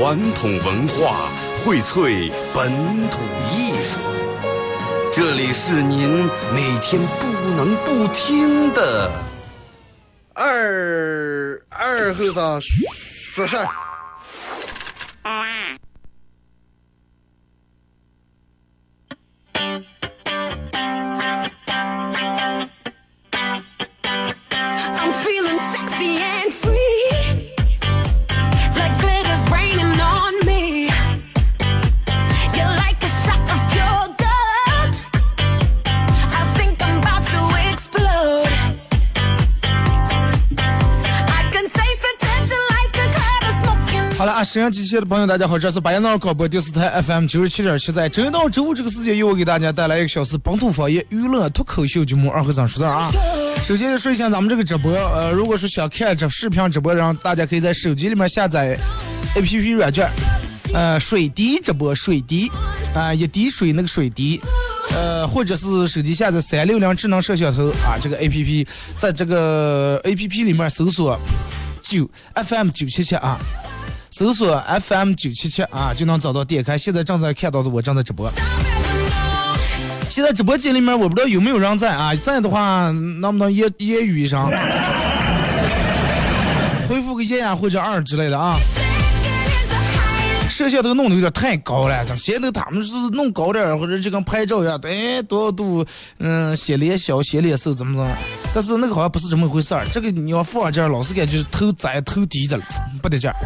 传统文化，荟萃本土艺术。这里是您每天不能不听的二二和尚说事儿。沈阳机器的朋友，大家好，这是巴彦淖尔广播电视台 FM 九十七点七，在周一到周五这个时间，由我给大家带来一个小时本土方言娱乐脱口秀节目《二和尚说事儿》啊。首先说一下咱们这个直播，呃，如果是想看这视频直播，然后大家可以在手机里面下载 APP 软件，呃，水滴直播，水滴啊，一滴水那个水滴，呃，或者是手机下载三六零智能摄像头啊，这个 APP，在这个 APP 里面搜索九 FM 九七七啊。搜索 FM 九七七啊，就能找到点开。现在正在看到的我正在直播。现在直播间里面我不知道有没有人在啊，在的话能不能也也语一声，回复个一呀或者二之类的啊。摄像头弄的有点太高了，这现在他们是弄高点或者就跟拍照一样，哎多少度，嗯，显脸小显脸瘦怎么怎么，但是那个好像不是这么回事儿。这个你要放这儿，老是感觉头窄头低的了，不得劲儿。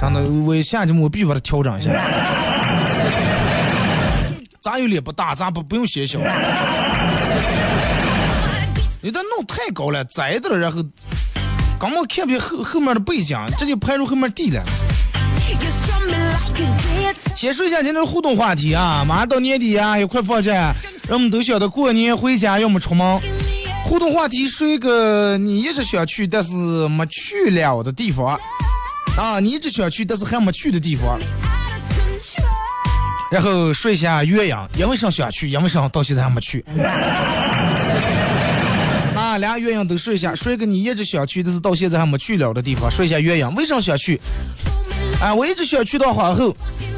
真的，我下节目我必须把它调整一下。咱有脸不大，咱不不用显小。你这弄太高了，窄的了，然后根本看不见后后面的背景，这就拍入后面地了。先说一下今天的互动话题啊，马上到年底啊，也快放假，人们都晓得过年回家要么出门。互动话题说一个你一直想去但是没去了的地方啊，你一直想去但是还没去的地方。然后说一下岳阳，因为啥想去，因为啥到现在还没去。啊，俩岳阳都说一下，说一个你一直想去但是到现在还没去了的地方。说一下岳阳，为啥想去？啊，我一直想去到皇后，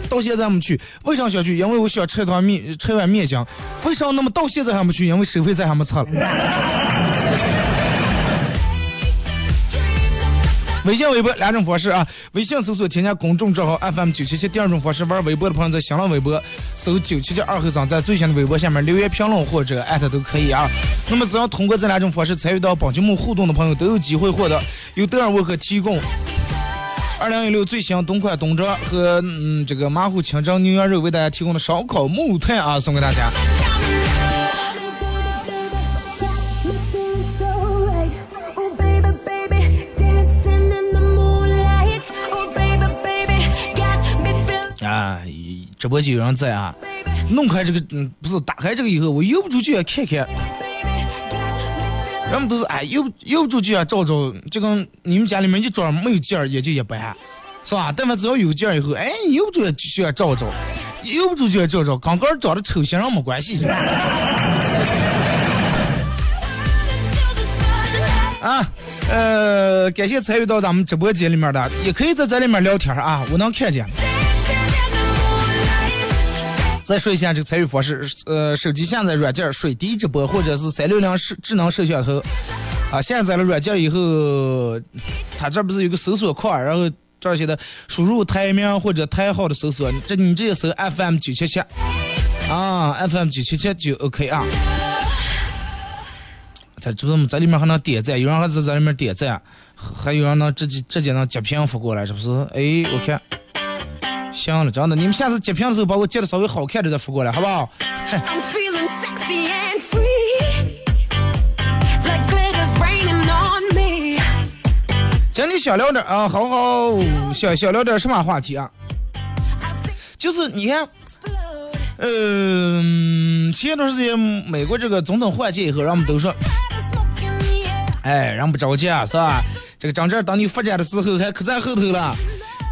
到现在没去。为啥想去？因为我想吃汤面，吃碗面香。为啥那么到现在还没去？因为收费站还没拆。微信、微博两种方式啊，微信搜索添加公众账号 FM 九七七。第二种方式，玩微博的朋友在新浪微博搜九七七二后生，在最新的微博下面留言评论或者艾特都可以啊。那么只要通过这两种方式参与到本节目互动的朋友，都有机会获得由德尔沃克提供。二零一六最新冬款冬装和嗯这个马虎清蒸牛羊肉为大家提供的烧烤木炭啊，送给大家。啊，直播间有人在啊，弄开这个嗯不是打开这个以后，我又不出去要看看。人们都是哎，又又出去啊照照，就跟你们家里面一装没有件儿也就一般，是吧？但凡只要有件儿以后，哎，又出去要照照，又不住就要照照，刚刚长得丑型上没关系。啊，呃，感谢参与到咱们直播间里面的，也可以在这里面聊天啊，我能看见。再说一下这个参与方式，呃，手机下载软件水滴直播，或者是三六零智智能摄像头，啊，下载了软件以后，它这不是有个搜索框，然后这儿写的输入台名或者台号的搜索，这你直接搜 FM 九七七，啊，FM 九七七就 OK 啊。在这不在里面还能点赞，有人还在在里面点赞，还有人能直接直接能截屏发过来，是不是？哎，我看。行了，真的，你们下次截屏的时候把我截的稍微好看的再发过来，好不好？今天想聊点啊，好好想想聊点什么话题啊？就是你看，嗯，前一段时间美国这个总统换届以后，人们都说，哎，人不着急啊，是吧？这个政治等你发展的时候还可在后头了。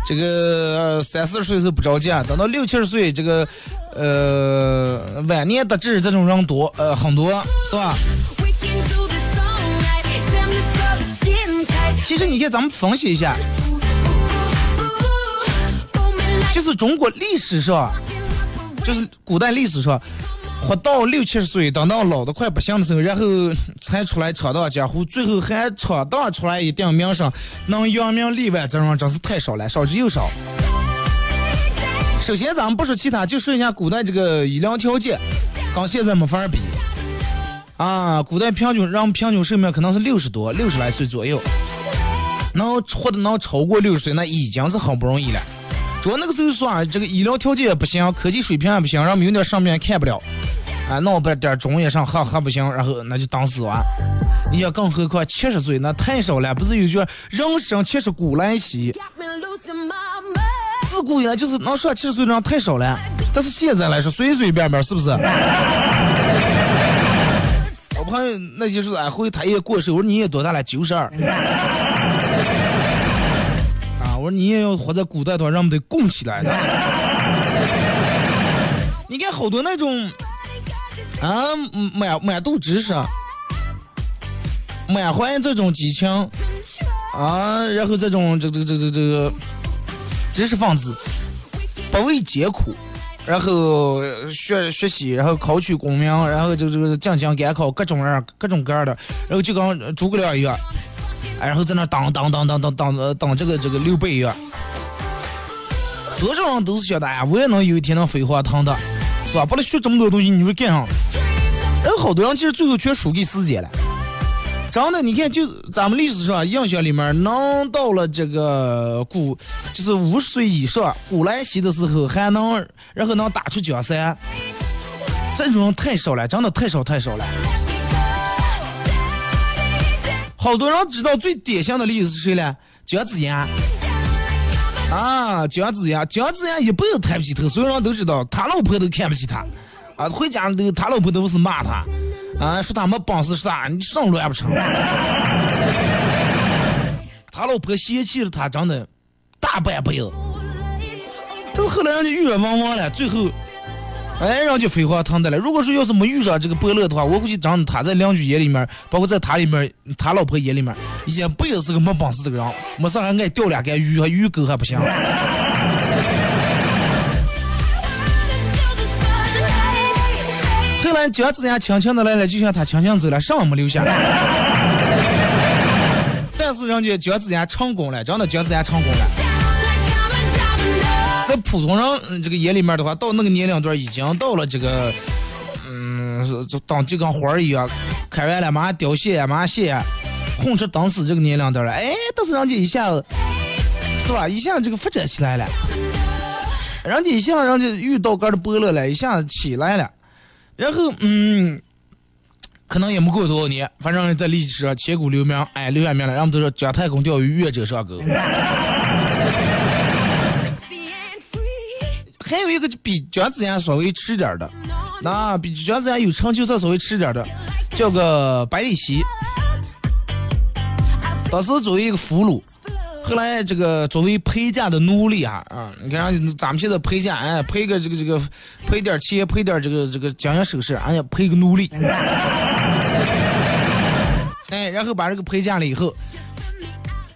这个三四十岁是不着急啊，等到六七十岁，这个呃晚年得志这种人多，呃很多，是吧？其实你看，咱们分析一下，就是中国历史上，就是古代历史上，活到六七十岁，等到老的快不行的时候，然后才出来闯荡江湖，最后还闯荡出来一定名声，能扬名立万这种真是太少了，少之又少。首先，咱们不说其他，就说一下古代这个医疗条件，跟现在没法比。啊，古代平均人平均寿命可能是六十多，六十来岁左右，能活的能超过六十岁，那已经是很不容易了。主要那个时候说啊，这个医疗条件也不行，科技水平也不行，让们有点上面看不了，啊，闹不点中医上还还不行，然后那就当死亡。你想，更何况七十岁那太少了，不是有句“人生七十古来稀”。自古以来就是能说七十岁的人太少了，但是现在来说随随便便是不是？我朋友那就是俺后他也过世，我说你也多大了？九十二。你也要活在古代的话，让我们得供起来的。你看好多那种啊满满肚知识、满怀这种激情啊，然后这种这这这这这个。知识分子不畏艰苦，然后学学习，然后考取功名，然后就这个进京赶考，各种样各种各样的，然后就跟诸葛亮一样，然后在那当当当当当当当这个这个刘备一样，多少人都是想的呀，我也能有一天能飞黄腾达，是吧？不能学这么多东西，你说干啥？人好多人其实最后全输给时间了。真的，你看，就咱们历史上印象里面，能到了这个古，就是五十岁以上古来稀的时候，还能然后能打出江山，这种人太少了，真的太少太少了。好多人知道最典型的例子是谁呢？姜子牙。啊，姜子牙，姜子牙一辈子抬不起头，所有人都知道，他老婆都看不起他，啊，回家都他老婆都是骂他。啊，说他没本事，说他你上乱不成？他老婆嫌弃了他，长得大半辈子。但是后来人家遇冤枉枉了，最后，哎，人家飞黄腾达了。如果说要是没遇上这个伯乐的话，我估计真的他在邻居眼里面，包括在他里面，他老婆眼里面，一辈子是个没本事的人，没事还爱钓两竿鱼，还鱼钩还不行。后来姜子牙轻轻的来了，就像他轻轻走了，什么没留下。但是人家姜子牙成功了，真的姜子牙成功了。在普通人这个眼里面的话，到那个年龄段已经到了这个，嗯，就当就跟花儿一样，开完了马上凋谢，马上谢，混吃等死这个年龄段了。哎，但是人家一下子，是吧？一下这个发展起来了，人家一下人家遇到个的伯乐了，一下子起来了。然后，嗯，可能也没过多少年，反正在历史上千古留名，哎，留下名了。人们都说姜太公钓鱼，愿者上钩。还有一个比姜子牙稍微吃点的，那比姜子牙有成就再稍微吃点的，叫个百里奚。当时作为一个俘虏。后来这个作为陪嫁的奴隶啊啊，你看咱们现在陪嫁，哎，陪个这个这个，赔点钱，赔点这个这个金银首饰，哎呀，陪个奴隶。哎，然后把这个陪嫁了以后，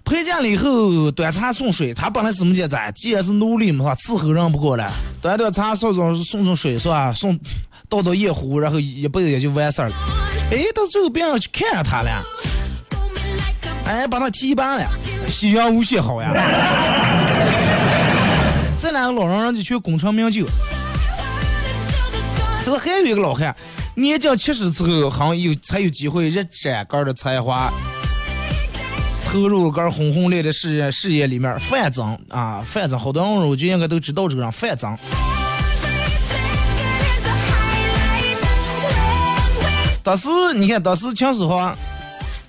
陪嫁了以后端茶送水，他本来怎么讲咱既然是奴隶嘛，伺候人不过了，端端茶送送送送水是吧？送倒倒夜壶，然后一辈子也就完事儿了。哎，到最后别人去看他了，哎，把他提拔了。夕阳无限好呀！这两个老人人家去功成名就。这个还有一个老汉，年近七十之后，好像有才有机会一展个的才华，投入个轰轰烈烈的事业事业里面。范增啊，范增，好多人我就应该都知道这个人，范增。当时你看，当时秦始皇。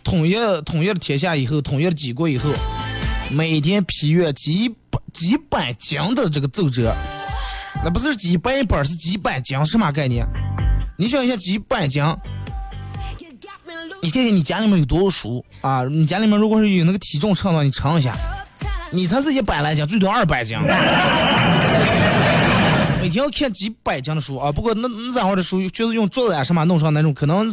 统一统一了天下以后，统一了几国以后，每天批阅几百几百斤的这个奏折，那不是几百本，是几百斤，什么概念？你想一下，几百斤，你看看你家里面有多少书啊？你家里面如果是有那个体重秤的话，你称一下，你才是一百来斤，最多二百斤。每天要看几百斤的书啊！不过那那咱会的书就是用桌子啊什么弄上那种，可能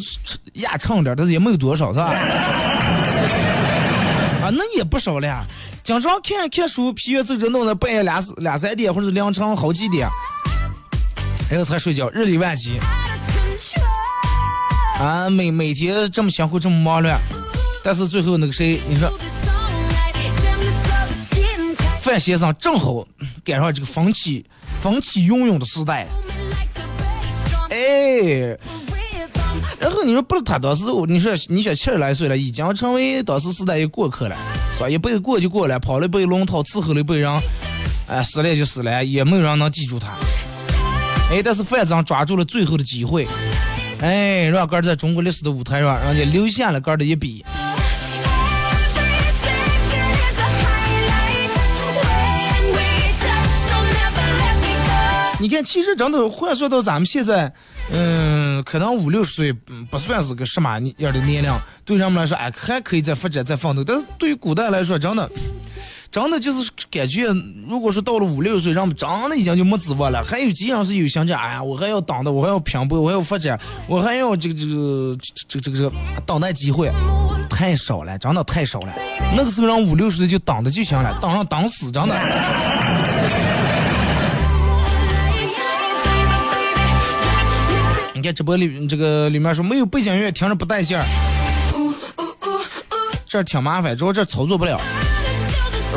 压秤点，但是也没有多少，是吧？啊，那也不少了。经常看看书，疲倦走着弄到半夜两两三点或者凌晨好几点，然后才睡觉，日理万机。啊，每每天这么辛苦，这么忙乱，但是最后那个谁，你说范先生正好赶上这个风起风起云涌的时代，哎，然后你说不是他当时，你说你说七十来岁了，已经成为当时时代的过客了，是吧？一辈子过就过了，跑了一辈龙套，伺候了一辈人，哎，死了就死了，也没有人能记住他。哎，但是范总抓住了最后的机会。哎，让哥在中国历史的舞台上，然后也留下了哥的一笔。你看，其实真的换算到咱们现在，嗯，可能五六十岁不算是个什么样的年龄，对人们来说，哎，还可以再发展、再奋斗。但是对于古代来说，真的。真的就是感觉，如果说到了五六十岁，人们真的已经就没指望了。还有几样是有想着，哎呀，我还要等的，我还要拼搏，我还要发展，我还要这个这个这个这个这个等待机会，太少了，真的太少了。那个时候人五六十岁就等的就行了，等上等死，真的。你看直播里这个里面说没有背景音乐听着不带劲儿，这挺麻烦，主要这操作不了。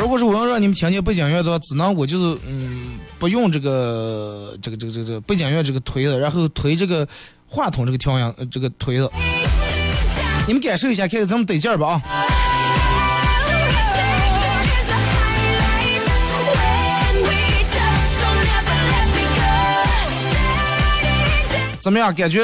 如果是我要让你们听见背景乐的话，只能我就是嗯，不用这个这个这个这个背景乐这个推子，然后推这个话筒这个调音这个推子，你们感受一下，看看咱们得劲儿吧啊！怎么样？感觉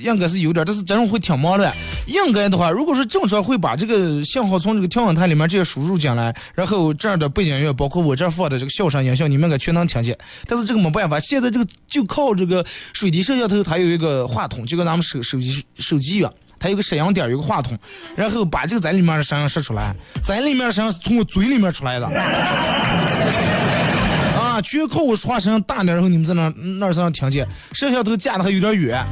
应该是有点，但是真的会挺忙的。应该的话，如果是正常，会把这个信号从这个调音台里面直接输入进来，然后这样的背景音乐，包括我这放的这个笑声音效，你们应该全能听见。但是这个没办法，现在这个就靠这个水滴摄像头，它有一个话筒，就跟咱们手手机手机一样，它有个摄像点，有个话筒，然后把这个在里面的声音说出来，在里面的声音是从我嘴里面出来的。全靠我说话声音大点，然后你们在那那儿才能听见。摄像头架的还有点远。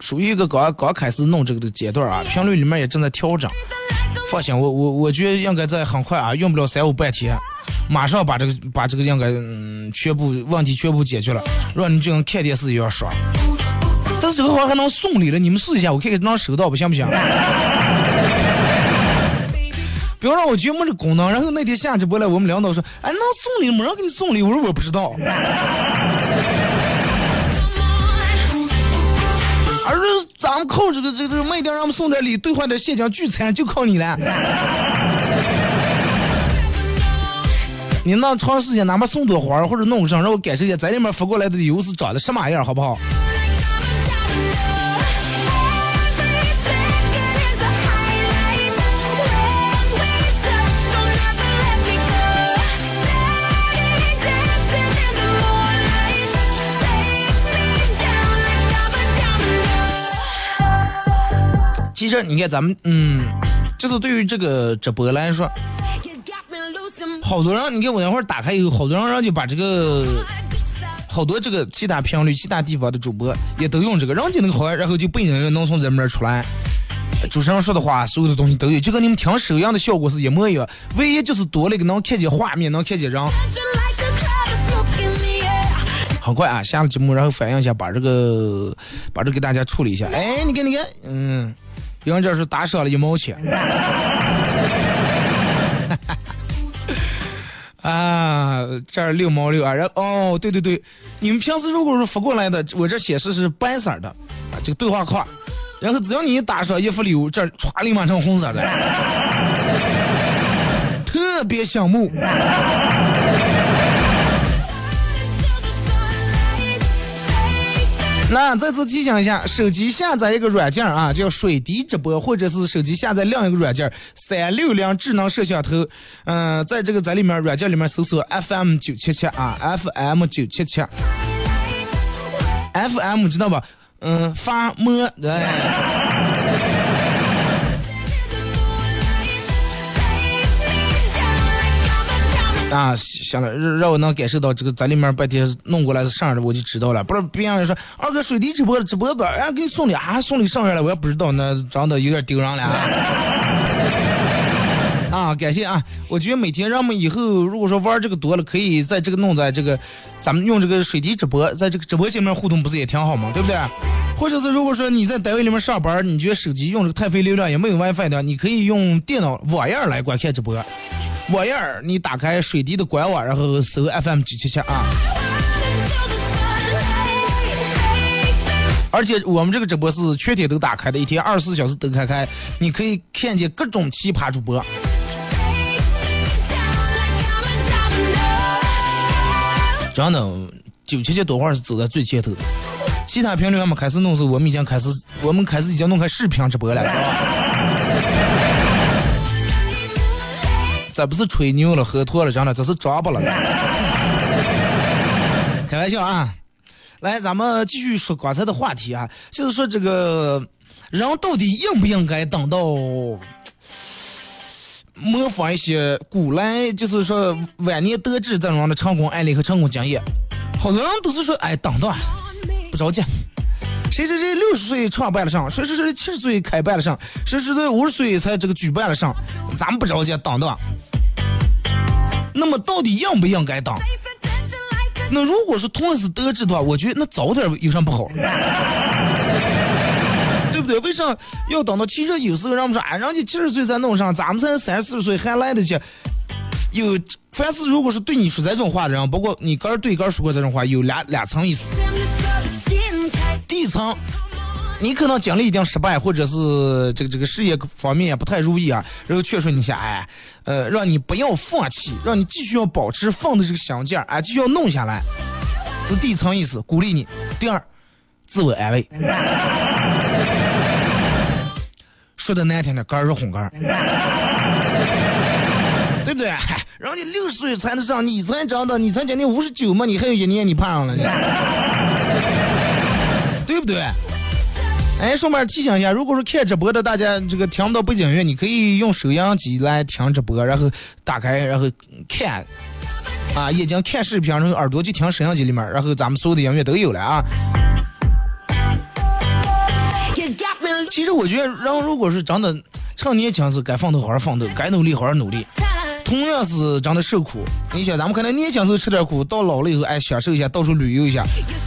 属于一个刚刚开始弄这个的阶段啊，频率里面也正在调整。放心，我我我觉得应该在很快啊，用不了三五半天，马上把这个把这个应该嗯全部问题全部解决了，让你就跟看电视一样爽。但是这个好像还能送礼了，你们试一下，我看看能收到不行不行？不要让我节目这功能，然后那天下直播了，我们领导说，哎，能送礼，没人给你送礼，我说我不知道。而是咱们靠这个这个卖点，让我们送点礼，兑换点现金聚餐，就靠你了。你那长时间哪怕送朵花或者弄个啥，让我感受一下，在里面发过来的礼物是长得什么样，好不好？其实你看咱们，嗯，就是对于这个直播来说，好多人，你看我那会儿打开以后，好多人人就把这个，好多这个其他频率、其他地方的主播也都用这个，人家那个好，然后就背景音能从这面出来，主持人说的话，所有的东西都有，就跟你们听手一样的效果是一模一样，唯一就是多了一个能看见画面，能看见人。很快啊，下了节目然后反映一下，把这个把这给大家处理一下。哎，你看你看，嗯。有人这是打赏了一毛钱，啊，这儿六毛六啊，然哦，对对对，你们平时如果是发过来的，我这显示是白色的，啊，这个对话框，然后只要你一打赏一发礼物，这歘立马成红色的，特别醒目。那再次提醒一下，手机下载一个软件啊，叫水滴直播，或者是手机下载另一个软件三六零智能摄像头。嗯，在这个在里面软件里面搜索 FM 九七七啊，FM 九七七，FM 知道吧？嗯，发么对。啊，行了，让让我能感受到这个在里面半天弄过来是啥的，我就知道了。不是别人说二哥水滴直播直播吧，人家给你送礼啊，送礼上来了，我也不知道，那长得有点丢人了啊。啊，感谢啊！我觉得每天让我们以后如果说玩这个多了，可以在这个弄在这个，咱们用这个水滴直播，在这个直播间里面互动，不是也挺好吗？对不对？或者是如果说你在单位里面上班，你觉得手机用这个太费流量，也没有 WiFi 的，你可以用电脑网页来观看直播。网页你打开水滴的官网，然后搜 FM 九七七啊。而且我们这个直播是全天都打开的，一天二十四小时都开开，你可以看见各种奇葩主播。真的，九七七多会儿是走在最前头。其他评论还没开始弄时，我们已经开始，我们开始已经弄开视频直播了。这不是吹牛了，喝多了，真的，这是抓不了。开玩笑啊！来，咱们继续说刚才的话题啊，就是说这个人到底应不应该等到？模仿一些古来，就是说晚年得志这种的成功案例和成功经验，好多人都是说，哎，等等，不着急。谁谁谁六十岁创办了上，谁谁谁七十岁开办了上，谁谁谁五十岁才这个举办了上，咱们不着急，等等。那么到底应不应该等？那如果说同样是得志的话，我觉得那早点有啥不好？对不对？为啥要等到？其实有时候人们说，哎，人家七十岁才弄上，咱们才三十四岁还来得及。有，凡是如果是对你说这种话的人，包括你哥对哥说过这种话，有两两层意思。第一层，你可能经历一定失败，或者是这个这个事业方面也不太如意啊，然后劝说你下，哎，呃，让你不要放弃，让你继续要保持放的这个想劲儿，哎，继续要弄下来。是第一层意思，鼓励你。第二，自我安慰。说的难听点，肝儿是红肝儿，对不对？人家六十岁才能上，你才长到，你才今年五十九嘛，你还有一年你胖上了呢，对不对？哎，顺便提醒一下，如果说看直播的大家这个听不到背景音乐，你可以用收音机来听直播，然后打开，然后看，啊，眼睛看视频，然后耳朵就听收音机里面，然后咱们所有的音乐都有了啊。其实我觉得，人如果是真的趁年轻时该奋斗好好奋斗，该努力好好努力。同样是真的受苦，你想咱们可能年轻时候吃点苦，到老了以后哎享受一下，到处旅游一下，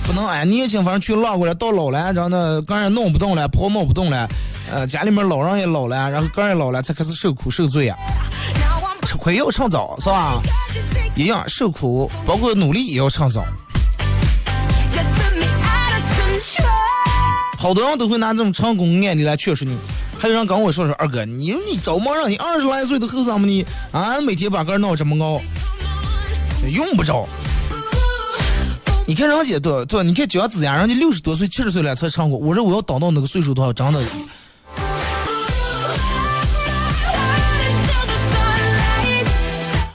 不能哎年轻反正去浪过来，到老了真的个人弄不动了，跑弄不动了，呃家里面老人也老了，然后个人老了才开始受苦受罪啊。吃亏要趁早是吧？一样受苦，包括努力也要趁早。好多人都会拿这种成功案例来劝说你，还有人跟我说说二哥，你你着忙让你二十来岁的后生么你啊，每天把个闹这么高，用不着。你看人家对对，你看姜子牙，人家六十多岁、七十岁了才唱过，我说我要等到那个岁数的话，真的。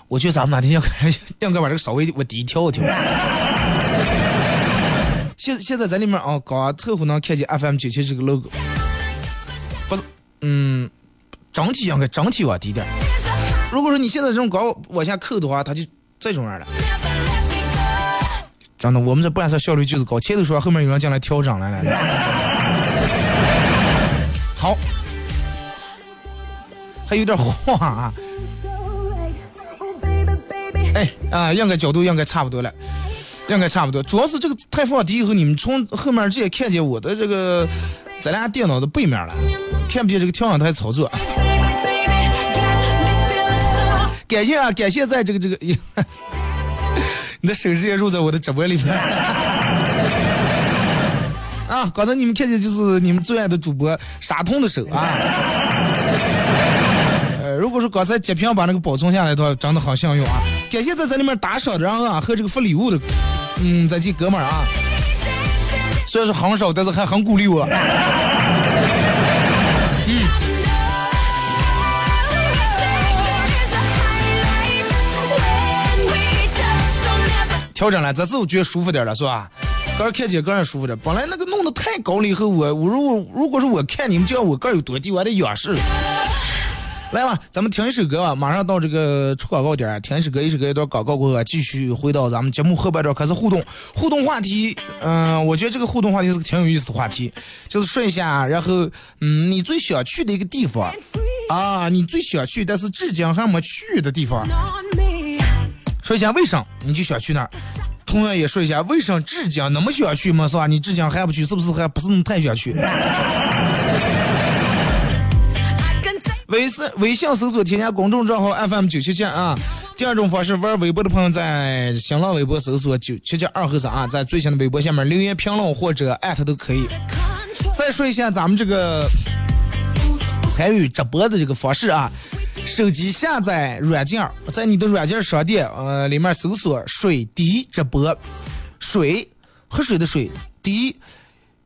我觉得咱们哪天要该应该把这个稍微往低调一调。现现在在里面啊，刚凑合能看见 FM 九七这个 logo，嗯，整体应该整体往低点。如果说你现在这种高往下扣的话，它就这种样了。真的，我们这办事效率就是高。前头说后面有人进来调整来了。好，还有点晃啊。哎啊，应该角度应该差不多了。应该差不多，主要是这个太放低以后，你们从后面直接看见我的这个咱俩电脑的背面了，看不见这个调音台操作。感谢啊，感谢在这个这个，你的手直接入在我的直播里面。啊，刚才你们看见就是你们最爱的主播傻通的手啊。呃，如果说刚才截屏把那个保存下来的话，真的好幸运啊。感谢在这里面打赏的然后啊，和这个发礼物的，嗯，咱这哥们儿啊，虽然说很少，但是还很鼓励我。调整了，这次我觉得舒服点了，是吧？个人看起个人舒服点。本来那个弄得太高了以后，我我如果如果是我看你们，叫我个有多低，我还得仰视。来吧，咱们听一首歌吧，马上到这个出广告点，听一首歌，一首歌一段广告过后，继续回到咱们节目后半段开始互动。互动话题，嗯、我觉得这个互动话题是个挺有意思的话题，就是说一下，然后，嗯，你最想去的一个地方啊，你最想去但是至今还没去的地方，说一下为啥你就想去那儿。同样也说一下，为啥至今那么想去嘛，是吧？你至今还不去，是不是还不是太想去？微信微信搜索添加公众账号 FM 九七七啊。第二种方式，玩微博的朋友在新浪微博搜索九七七二和三啊，在最新的微博下面留言评论或者艾特都可以。再说一下咱们这个参与直播的这个方式啊，手机下载软件，在你的软件商店呃里面搜索“水滴直播”，水喝水的水，滴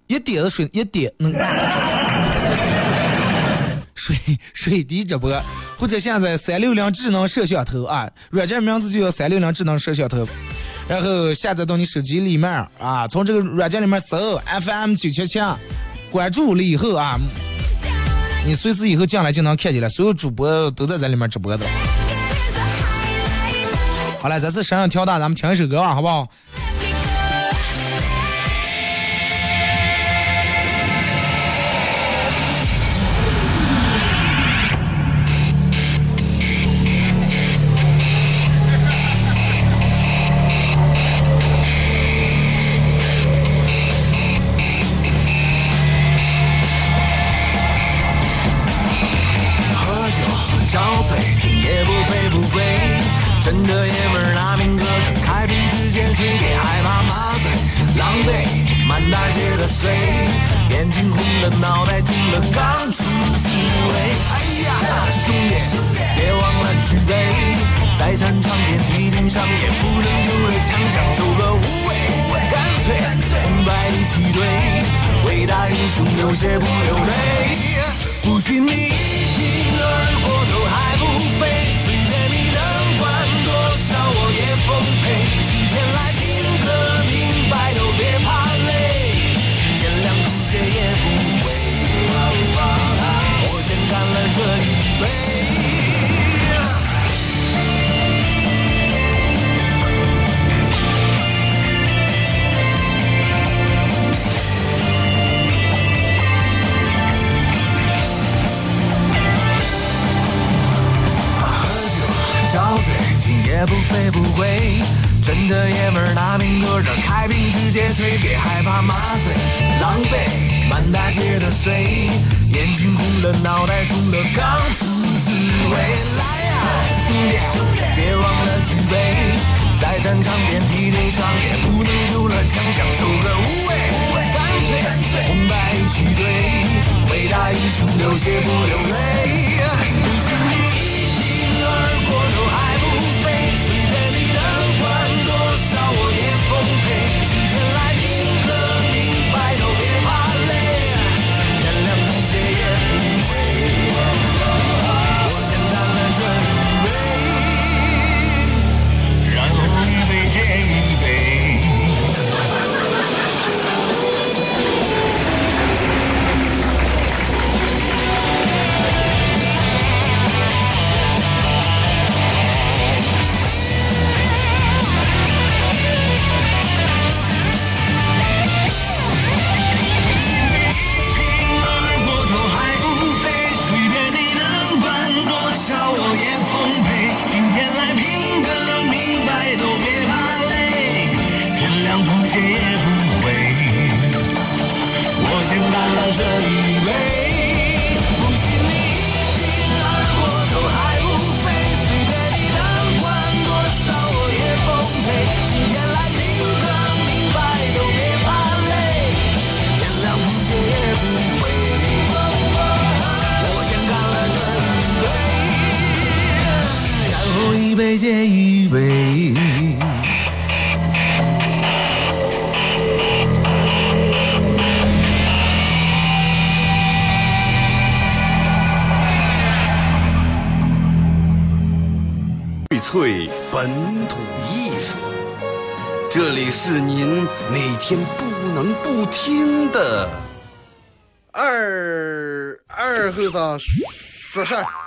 一点的水一点能。水水滴直播，或者下载三六零智能摄像头啊，软件名字就叫三六零智能摄像头，然后下载到你手机里面啊，从这个软件里面搜 FM 九七七，关注了以后啊，你随时以后进来就能看见了，所有主播都在这里面直播的。好了，咱是声音调大，咱们听一首歌吧，好不好？大街的水，眼睛红了，脑袋秃了，刚出滋味。哎呀，兄弟，别忘了举杯，再战场遍地平上也不能丢了枪，讲究个无畏，干脆红白一起对，伟大英雄流血不流泪，不许你一铤而过也不醉不归。真的爷们儿拿命搁这，开瓶直接吹，别害怕麻醉，狼狈，满大街的水，眼睛红了，脑袋肿了，刚出滋味。来呀，兄弟，别忘了举杯，在战场遍体鳞伤，也不能丢了强将，抽个无畏，干脆干脆红白一起对，伟大英雄流血不流泪。听的二二后生说事儿。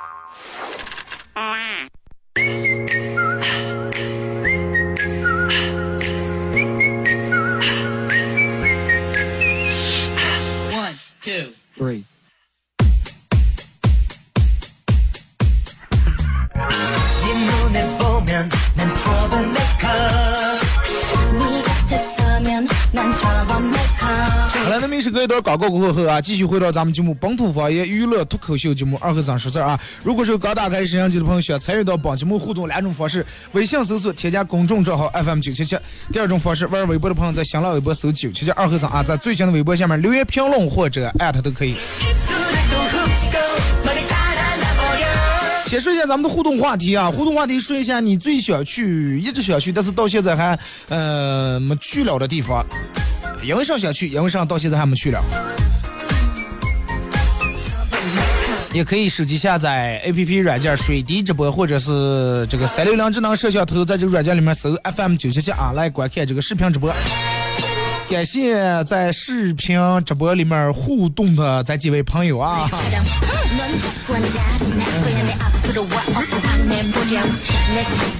是隔一段广告过后啊，继续回到咱们节目本土方言娱乐脱口秀节目二和尚说事啊。如果是刚打开摄像机的朋友，想参与到本节目互动两种方式：微信搜索添加公众账号 FM 九七七；第二种方式，玩微博的朋友在新浪微博搜九七七二和尚啊，在最新的微博下面留言评论或者艾特都可以。先说一下咱们的互动话题啊，互动话题说一下你最想去，一直想去，但是到现在还呃没去了的地方，因为啥想去，因为啥到现在还没去了。也可以手机下载 APP 软件水滴直播，或者是这个三六零智能摄像头，在这个软件里面搜 FM 九七七啊，来观看这个视频直播。感谢在视频直播里面互动的咱几位朋友啊。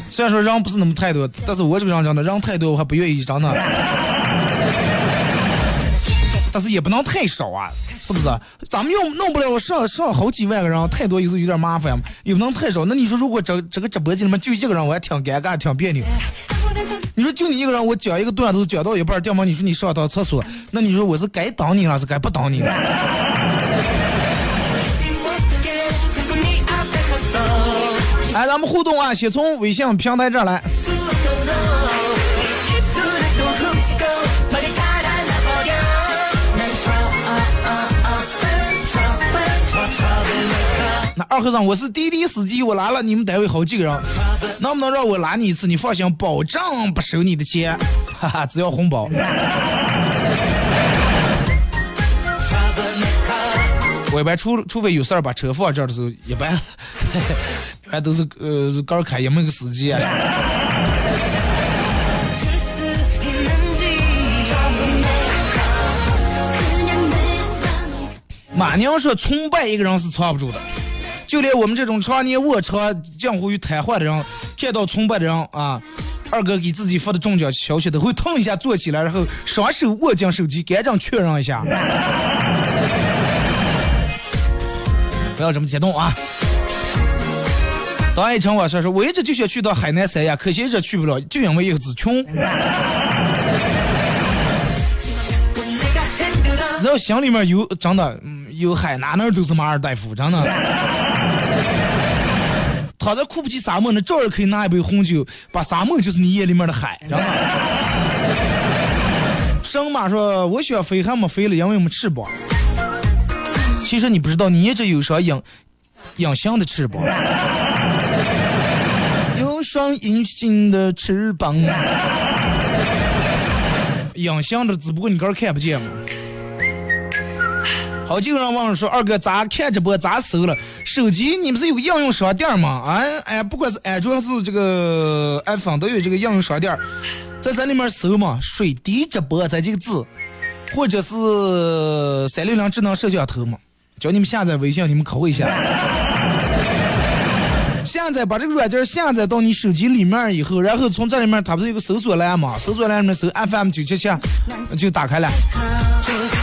虽然说人不是那么太多，但是我这个人真的人太多我还不愿意真的。但是也不能太少啊，是不是？咱们又弄不了上上好几万个人，太多有时候有点麻烦，也不能太少。那你说如果这这个直播间里面就一个人，我还挺尴尬，挺别扭。你说就你一个人，我讲一个段子讲到一半，掉毛你说你上趟厕所，那你说我是该等你还是该不等你呢？哎，咱们互动啊，先从微信平台这儿来。二和尚，我是滴滴司机，我拉了你们单位好几个人，能不能让我拉你一次？你放心，保证不收你的钱，哈哈，只要红包。我一般除除非有事儿把车放这儿的时候，一般 一般都是呃刚开，也没个司机啊。马娘说崇拜一个人是藏不住的，就连我们这种常年卧床、近乎于瘫痪的人，看到崇拜的人啊，二哥给自己发的中奖消息都会腾一下坐起来，然后双手握紧手机，赶紧确认一下。不要这么激动啊！当一成我说说，我一直就想去到海南三亚，可惜一直去不了，就因为一个字穷。要心里面有真的有海，哪哪都是马尔代夫，真的。躺在库布齐沙漠呢，照样可以拿一杯红酒，把沙漠就是你眼里面的海，真的。神马说：“我想飞还没飞了，因为没翅膀。”其实你不知道，你一直有双隐隐形的翅膀，有双隐形的翅膀，隐形的只不过你个儿看不见嘛。好几个人问说：“二哥咋看直播咋搜了？手机你们是有应用商店吗？啊哎，不管是安卓还是这个 iPhone 都有这个应用商店，在咱里面搜嘛，水滴直播这几个字，或者是三六零智能摄像头嘛。”叫你们下载微信，你们扣一下。下载把这个软件下载到你手机里面以后，然后从这里面，它不是有个搜索栏嘛？搜索栏里面搜 FM 九七七，就打开了。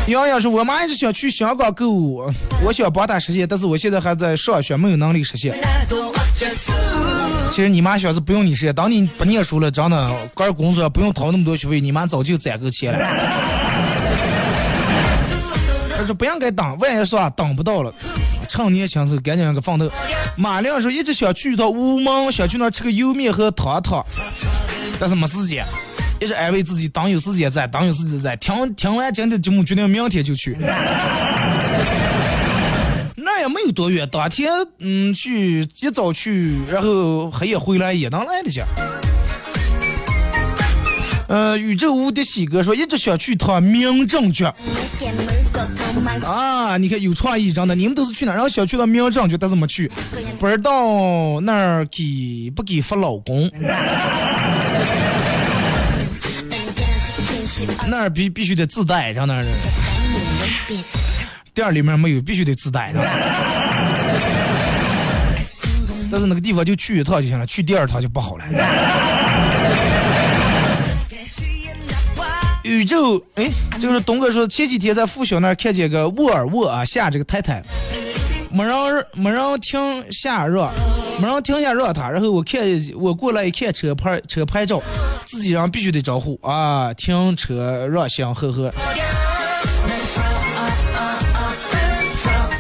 洋洋说：“我妈一直想去香港购物，我想帮她实现，但是我现在还在上学，没有能力实现。”其实你妈想是不用你实现，当你不念书了，真的，干工作不用掏那么多学费，你妈早就攒够钱了。他说不应该等，万一说等不到了，趁年轻时候赶紧个奋斗。马亮说一直想去一趟乌蒙，想去那儿吃个油面和汤汤，但是没时间，一直安慰自己等有时间再，等有时间再。听听完今天的节目，决定明天就去。那也没有多远，当天嗯去一早去，然后黑夜回来也能来得及。呃，宇宙无敌喜哥说一直想去趟民政局。啊，你看有创意，真的，你们都是去哪？然后想去到民政局，但是没去，不知道那儿给不给发老公？那儿必必须得自带，上那儿。店里面没有，必须得自带。但是那个地方就去一趟就行了，去第二趟就不好了。宇宙，哎，就是东哥说前几天在附小那儿看见个沃尔沃啊下这个太太，没人没人停下让，没人停下让他，然后我看我过来一看车牌车牌照，自己人必须得招呼啊，停车让行，呵呵。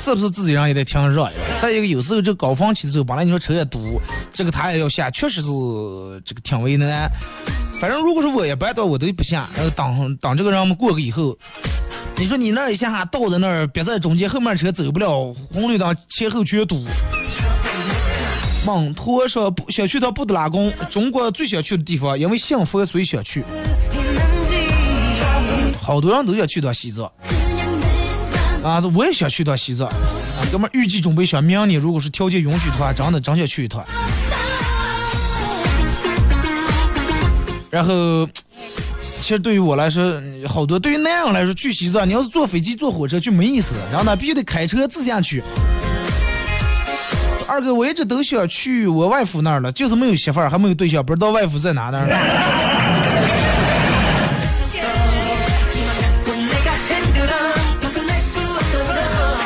是不是自己人也得挺热呀？再一个，有时候这高峰期的时候，本来你说车也堵，这个他也要下，确实是这个挺为难。反正如果是我一般到我都不下，然后等等这个人们过个以后，你说你那一下倒在那儿，别在中间，后面车走不了，红绿灯前后全堵。蒙托说不想去到布达拉宫，中国最想去的地方，因为幸福所以想去。好多人都想去到西藏，啊，我也想去到西藏。啊，哥们预计准备想明年，如果是条件允许的话，真的真想去一趟。然后，其实对于我来说，好多对于男人来说去西藏，你要是坐飞机、坐火车就没意思，然后呢，必须得开车自驾去。二哥，我一直都想去我外父那儿了，就是没有媳妇儿，还没有对象，不知道外父在哪呢。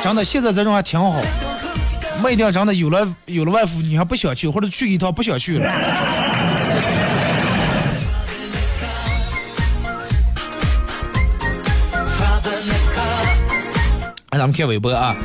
真的，现在这种还挺好，没一定真的有了有了外父，你还不想去，或者去一趟不想去了。咱们看微博啊。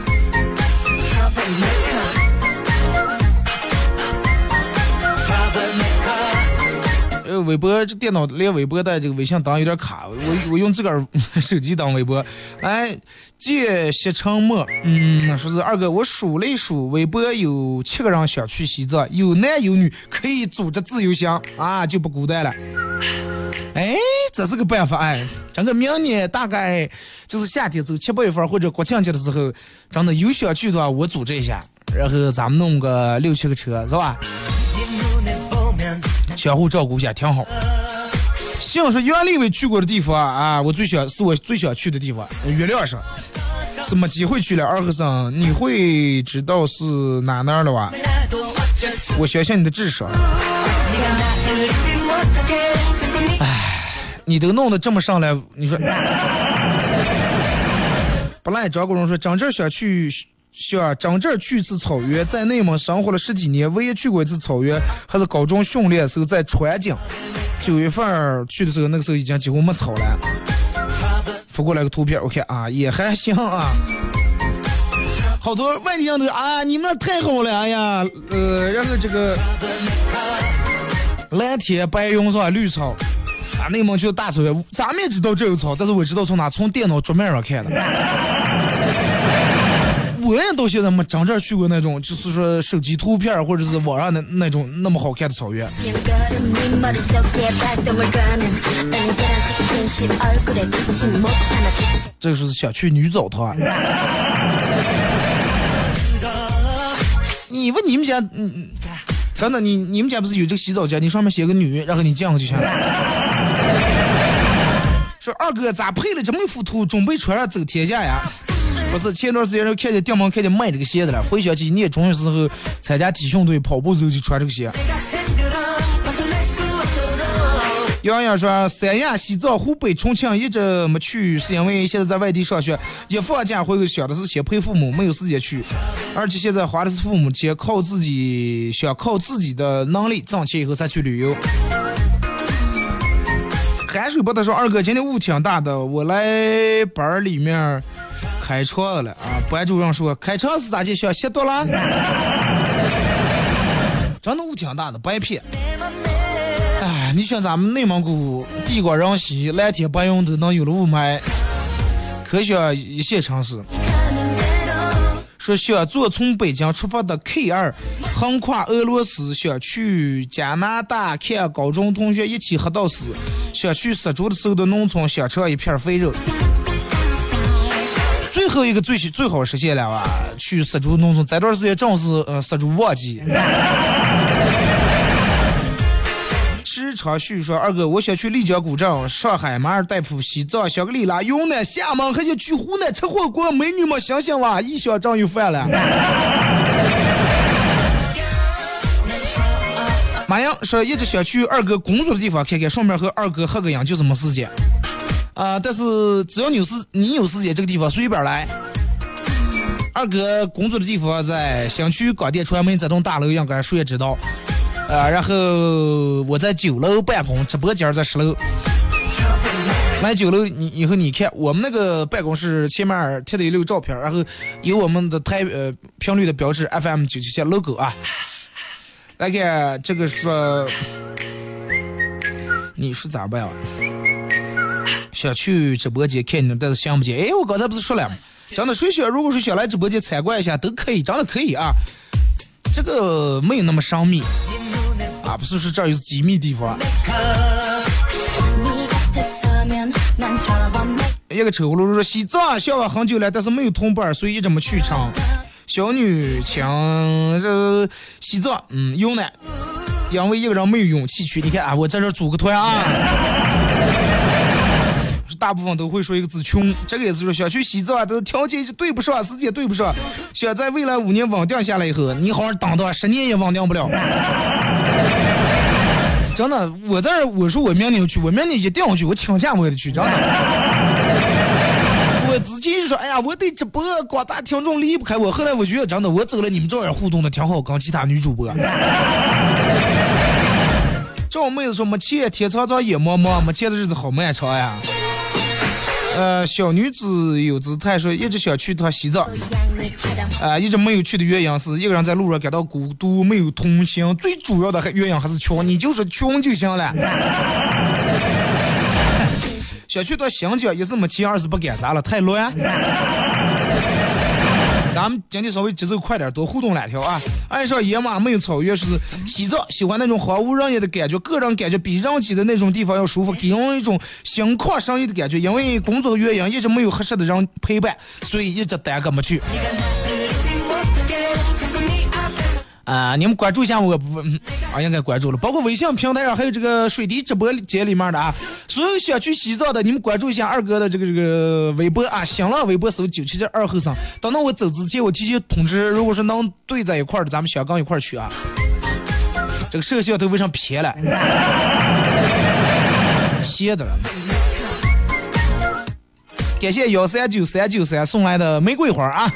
呃，微博这电脑连微博带这个微信当有点卡，我我用自个儿手机当微博。哎，借西沉默，嗯，说是二哥，我数了一数，微博有七个人想去西藏，有男有女，可以组织自由行啊，就不孤单了。哎，这是个办法哎，整个明年大概就是夏天走七八月份或者国庆节的时候，真的有想去的话，我组织一下，然后咱们弄个六七个车，是吧？相互照顾一下，挺好。像是袁立伟去过的地方啊，我最想是我最想去的地方，月亮上是没机会去了。二和尚，你会知道是哪哪了吧？我相信你的智商。唉，你都弄得这么上来，你说。本来张国荣说，张这想去。想真正去一次草原，在内蒙生活了十几年，唯一去过一次草原，还是高中训练时候在川井。九月份去的时候，那个时候已经几乎没草了。发过来个图片，我看啊，也还行啊。好多外地人都啊，你们那太好了，哎呀，呃，然后这个蓝天白云是吧？绿草啊，内蒙去大草原，咱们也知道这有草，但是我知道从哪？从电脑桌面上看的。我也到现在没真正去过那种，就是说手机图片或者是网上的那种那么好看的草原。这是想去女澡堂。你问你们家，嗯，真的，你你们家不是有这个洗澡间？你上面写个女，然后你这样就行了。说二哥咋配了这么一幅图，准备穿上走天下呀？不是前段时间就看见店门看见卖这个鞋子了，回想起念中学时候参加体训队跑步时候就穿这个鞋。洋洋说三亚、西藏、湖北、重庆一直没去，是因为现在在外地上学，一放假回去想的是先陪父母，没有时间去，而且现在花的是父母钱，靠自己想靠自己的能力挣钱以后再去旅游。海水不得说二哥今天雾挺大的，我来班里面。开窗了啊！班主任说开窗是咋就？想吸毒了？真的雾挺大的，白片。哎，你像咱们内蒙古地广人稀，蓝天白云都能有了雾霾，可想一线城市。说想坐从北京出发的 K 二，横跨俄罗斯，想去加拿大看高中同学一起喝到死，想去杀猪的时候的农村，想尝一片肥肉。最后一个最最好实现了哇？去杀猪农村，这段时间正是呃杀猪旺季。时常叙说二哥，我想去丽江古镇、上海马尔代夫、西藏、香格里拉、云南、厦门，还想去湖南吃火锅，美女们想想哇，一想账又翻了。马阳说一直想去二哥工作的地方看看，顺便和二哥合个影，就是没时间。啊！但是只要你有时，你有时间，这个地方随便来。二哥工作的地方在新区广电传媒这栋大楼，应该谁也知道。啊，然后我在九楼办公，直播间在十楼。来九楼，你以后你看我们那个办公室前面贴的一溜照片，然后有我们的台呃频率的标志 FM 九七七 logo 啊。来看这个说，你是咋办啊？想去直播间看你们，但是想不见。哎，我刚才不是说了吗？真的，谁想如果说想来直播间参观一下，都可以，真的可以啊。这个没有那么神秘啊，不是说这儿有机密地方。一个车葫芦说西藏想了很久了，但是没有同伴，所以一直没去成。小女情这西藏，嗯，用呢，因为一个人没有勇气去。你看啊，我在这组个团啊，大部分都会说一个字穷。这个也是说想去西藏，但是条件对不上，时间对不上。想在未来五年稳定下来以后，你好好等等，十年也稳定不了。真的，我在这我说我明年要去，我明年一定要去，我请假我也得去，真的。我直接就说，哎呀，我对直播广大听众离不开我。后来我觉得，真的，我走了，你们这样互动的挺好，跟其他女主播。这妹子说没钱，天苍苍，野茫茫，没钱的日子好漫长呀。呃，小女子有姿态说，一直想去趟西藏，啊，一直没有去的原因是一个人在路上感到孤独，没有同行。最主要的原因还是穷，你就是穷就行了。想去到新疆，一是没钱，二是不敢，咋了？太乱。咱们今天稍微节奏快点，多互动两条啊！爱上野马没有草原，是西藏，喜欢那种荒无人烟的感觉，个人感觉比人挤的那种地方要舒服，给人一种心旷神怡的感觉。因为工作的原因，一直没有合适的人陪伴，所以一直耽搁没去。啊，你们关注一下我，啊，应该关注了。包括微信平台上还有这个水滴直播间里面的啊，所有想去洗澡的，你们关注一下二哥的这个这个微博啊，新浪微博搜九七七二后生。等到我走之前，我提前通知，如果说能对在一块的，咱们小刚一块去啊。这个摄像头为啥撇了？歇的了。感谢幺三九三九三送来的玫瑰花啊。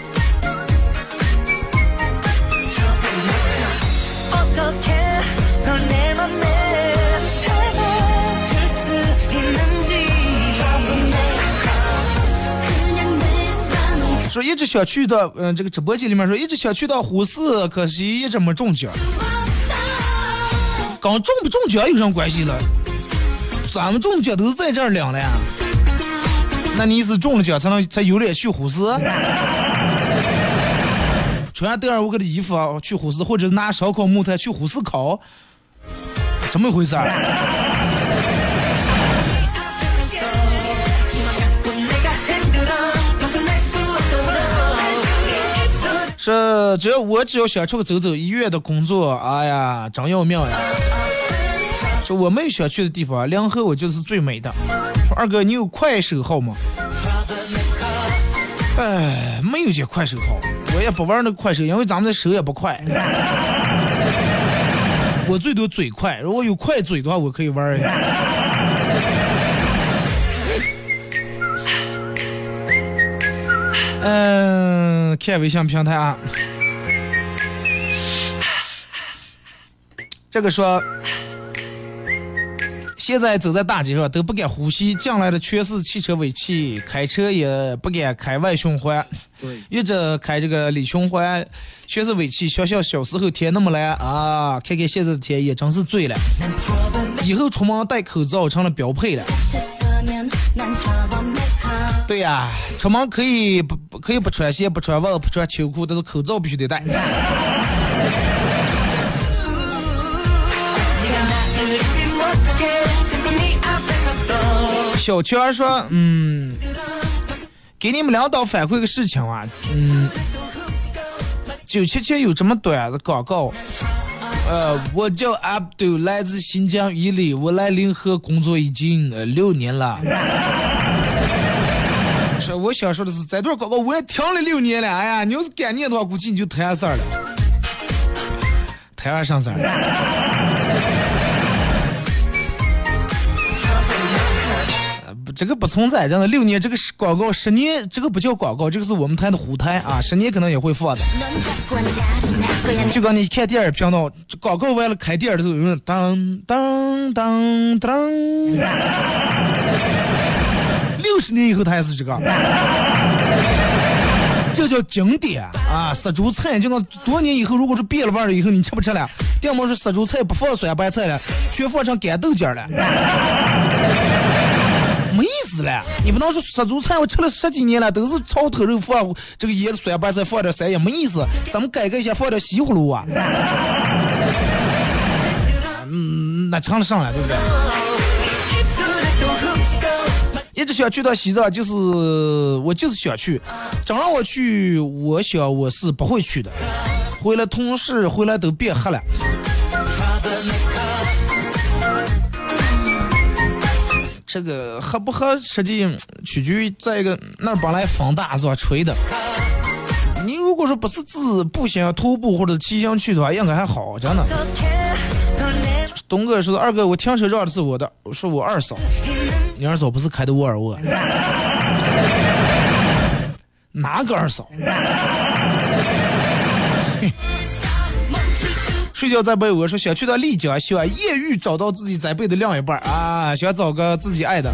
说一直想去到，嗯，这个直播间里面说一直想去到呼市，可惜一直没中奖。跟中不中奖有什么关系了？咱们中奖都是在这儿领的呀。那你是中了奖才能才有脸去呼市？穿德尔沃克的衣服去呼市，或者拿烧烤木炭去呼市烤，怎么回事儿？说只要我只要想出去走走，医院的工作，哎呀，真要命呀！说我没有想去的地方，两河我就是最美的。说二哥，你有快手号吗？哎，没有这快手号，我也不玩那快手，因为咱们的手也不快。我最多嘴快，如果有快嘴的话，我可以玩一下。嗯，看微信平台啊。这个说，现在走在大街上都不敢呼吸，进来的全是汽车尾气，开车也不敢开外循环，一直开这个里循环，全是尾气。想想小时候天那么蓝啊，看看现在的天也真是醉了。以后出门戴口罩成了标配了。对呀，出门可以不可以不穿鞋、不穿袜子、不穿秋裤，但是口罩必须得戴。小强说：“嗯，给你们领导反馈个事情啊，嗯，九七七有这么短的广告。呃，我叫阿杜，来自新疆伊犁，我来临河工作已经呃六年了。”说我想说的是，这段广告我也听了六年了。哎呀，你要是干念的话，估计你就摊事儿了，摊上事儿。不，这个不存在，真的六年这个是广告，十年这个不叫广告，这个是我们台的虎台啊，十年可能也会放的。就跟你看电影频道，广告完了开电影的时候，有人当当当当。六十年以后他还是这个，这叫经典啊！杀猪菜就那多年以后，如果是变了味儿以后，你吃不吃了？要么是杀猪菜不放酸白菜了，全放成干豆角了，没意思了。你不能说杀猪菜我吃了十几年了，都是炒头肉放这个盐酸白菜放点山药，没意思。咱们改革一下，放点西葫芦啊。嗯，那成了上了，对不对？一直想去到西藏，就是我就是想去，真让我去，我想我是不会去的。回来同事回来都变黑了。这个喝不喝，实际取决于在一个那本来风大是吧，吹的。你如果说不是自步行、徒步或者骑行去的话，应该还好，真的。东哥说：“二哥，我停车让的是我的，是我二嫂。你二嫂不是开的沃尔沃？哪个二嫂？睡觉在被窝说想去到丽江，希望艳遇找到自己在被的另一半啊，想找个自己爱的，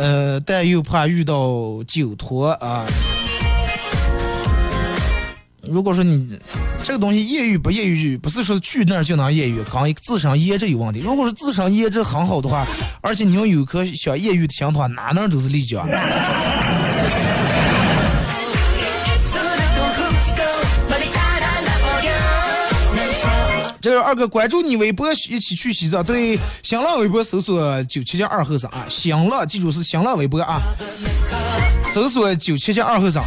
呃，但又怕遇到酒托啊。如果说你。”这个东西业余不业余，不是说去那儿就能业余，刚一自身颜值有问题。如果是自身颜值很好的话，而且你要有颗想业余的心的话，哪能都是丽江。这个二哥关注你微博，一起去西藏。对，新浪微博搜索九七七二后生啊，新浪记住是新浪微博啊，搜索九七七二后生。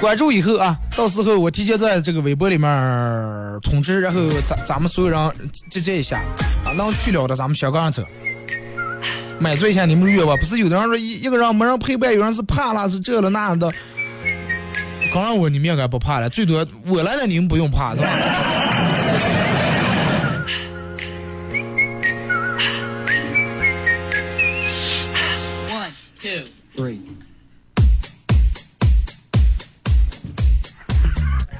关注以后啊，到时候我提前在这个微博里面通知，然后咱咱们所有人集结一下啊，能去了的咱们香港走，满足一下你们的愿望。不是有的人说一一个人没人陪伴，有人是怕了，是这了那了的。刚让我你们应该不怕了，最多我来了你们不用怕，是吧？One, two, three.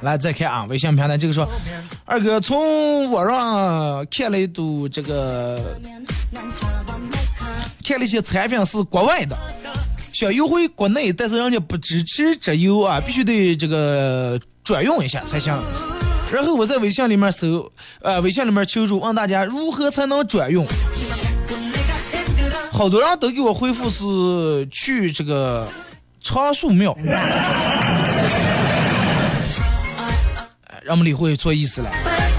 来再看啊，微信平台这个说，二哥从网上看了一组这个，看了一些产品是国外的，想邮回国内，但是人家不支持直邮啊，必须得这个转运一下才行。然后我在微信里面搜，呃，微信里面求助问大家如何才能转运，好多人都给我回复是去这个长树庙。让我们理会错意思了，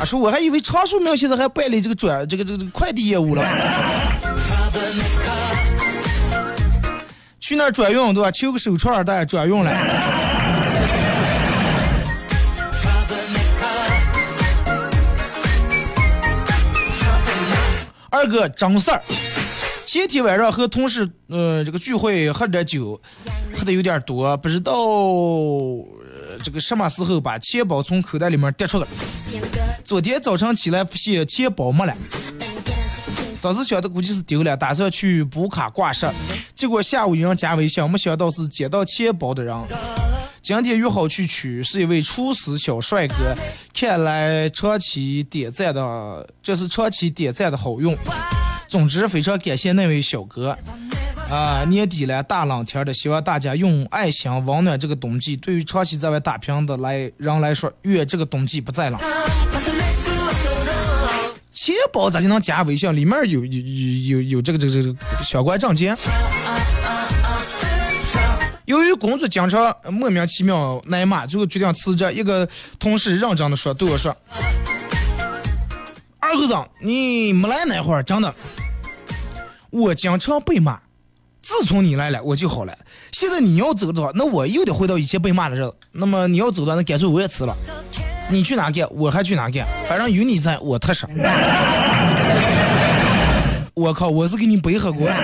啊，说我还以为长树庙现在还办理这个转这个这个这个快递业务了，去那儿转运对吧？求个手串大家转运了。二哥张四儿，前天晚上和同事呃这个聚会喝点酒，喝的有点多，不知道。这个什么时候把钱包从口袋里面跌出来？昨天早晨起来发现钱包没了，当时想的估计是丢了，打算去补卡挂失，结果下午有人加微信，没想到是捡到钱包的人。今天约好去取，是一位厨师小帅哥，看来长期点赞的，这是长期点赞的好用。总之非常感谢那位小哥。啊，年底了，大冷天的，希望大家用爱心温暖这个冬季。对于长期在外打拼的来人来说，愿这个冬季不再冷。钱包咋就能加微信？里面有有有有有这个这个这个相关证件。由于工作经常莫名其妙挨骂，最后决定辞职。一个同事认真的说，对我说：“二狗子，你没来那会儿，真的，我经常被骂。”自从你来了，我就好了。现在你要走的话，那我又得回到以前被骂的日子。那么你要走的，那干脆我也辞了。你去哪干，我还去哪干，反正有你在我踏实。我靠，我是给你背黑锅。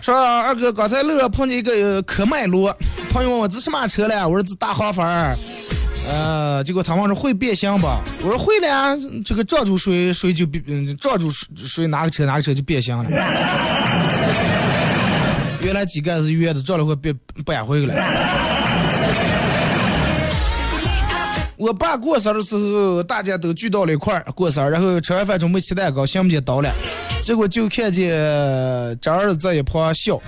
说二哥，刚才路上碰见一个科迈罗，朋友问我这什么车嘞？我说这大黄蜂。呃，结果他问说会变形吧？我说会了呀，这个撞住谁谁就变，撞住谁谁哪个车哪个车就变形了。原来机盖是圆的，撞了会变变回来了。我爸过生日的时候，大家都聚到了一块儿过生日，然后吃完饭准备切蛋糕，想不起刀了，结果就看见这儿子在一旁笑，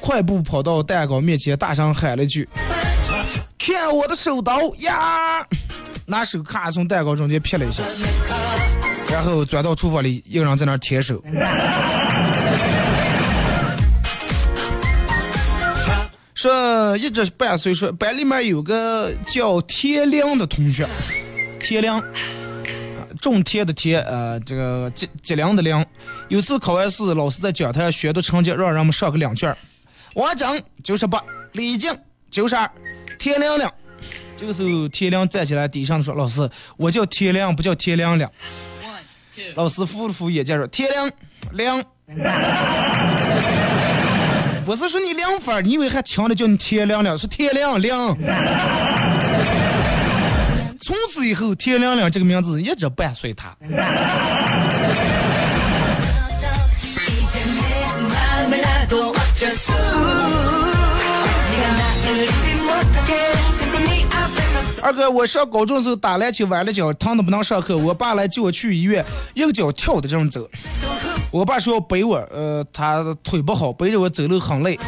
快步跑到蛋糕面前，大声喊了一句：“骗我的手刀呀！”拿手咔从蛋糕中间撇了一下，然后转到厨房里，一个人在那儿舔手。说一直伴随，说班里面有个叫田亮的同学，田亮，种田的田，呃，这个吉吉良的良。有次考完试，老师在讲台宣读成绩，让人们上个两卷。王正九十八，李静九十二，天亮亮。这个时候，天亮站起来，低声说：“老师，我叫天亮，不叫天亮亮。”老师扶了扶眼镜说：“天亮亮。”不是说你两分你以为还强的叫你天亮亮，是天亮亮。从此以后，天亮亮这个名字一直伴随他。二哥，我上高中时候打篮球崴了脚，疼的不能上课，我爸来接我去医院，一个脚跳的这么走。我爸说要背我，呃，他腿不好，背着我走路很累。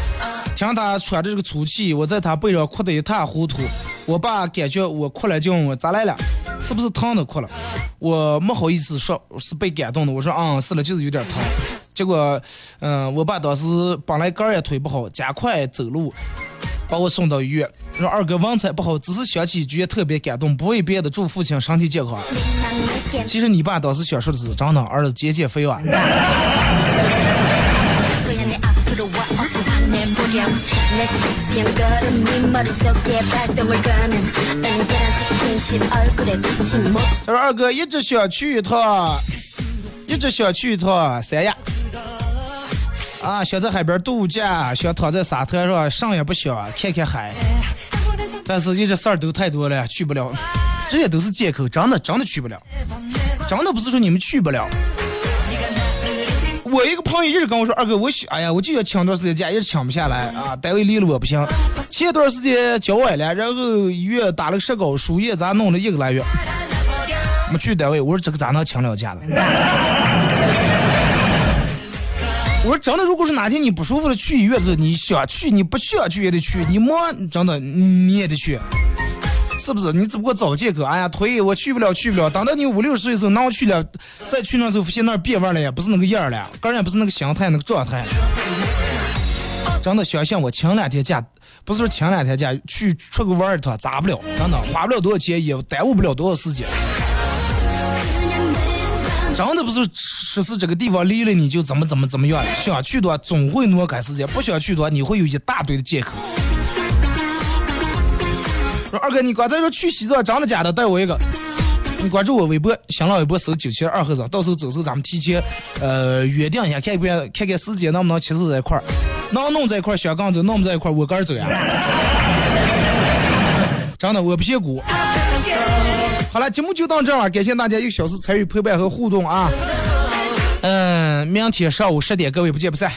听他喘着这个粗气，我在他背上哭得一塌糊涂。我爸感觉我哭了，就问我咋来了，是不是疼的哭了？我没好意思说，是被感动的。我说，嗯，是了，就是有点疼。结果，嗯，我爸当时本来个儿也腿不好，加快走路，把我送到医院。说二哥文采不好，只是想起一句特别感动，不为别的，祝父亲身体健康。其实你爸当时想说的是，真的儿子减减肥哇。他说二哥一直想去一趟，一直想去一趟三亚。啊，想在海边度假，想躺在沙滩上，上也不想，看看海。但是，一直事儿都太多了，去不了。这些都是借口，真的真的去不了。真的不是说你们去不了。我一个朋友一直跟我说，二哥，我想哎呀，我就要请段时间假，一直请不下来啊，单位离了我不行。前段时间脚崴了，然后医院打了个石膏，输液，咱弄了一个来月，没去单位。我说这个咋能请了假了？我说真的，如果是哪天你不舒服了，去医院子，你想去，你不想去也得去，你忙真的你也得去，是不是？你只不过找借口，哎呀，腿我去不了，去不了。等到你五六十岁的时候，能去了，再去那时候发现那儿变味了，也不是那个样了，个人也不是那个心态，那个状态。真的想想我请两天假，不是说请两天假去出个玩一趟，咋不了？真的花不了多少钱，也耽误不了多少时间。真的不是说是这个地方离了你就怎么怎么怎么样了，想去的话总会挪开时间，不想去的话你会有一大堆的借口。说二哥，你刚才说去西藏，真的假的？带我一个。你关注我微博，新浪微博搜九七二和尚，到时候走时候咱们提前呃约定一下，看看看看时间能不能牵手在一块儿，能弄在一块儿，香港走，弄不在一块儿，我个人走呀。真的，我不嫌苦。好了，节目就到这儿，感谢大家一个小时参与陪伴和互动啊！嗯，明天上午十点，各位不见不散。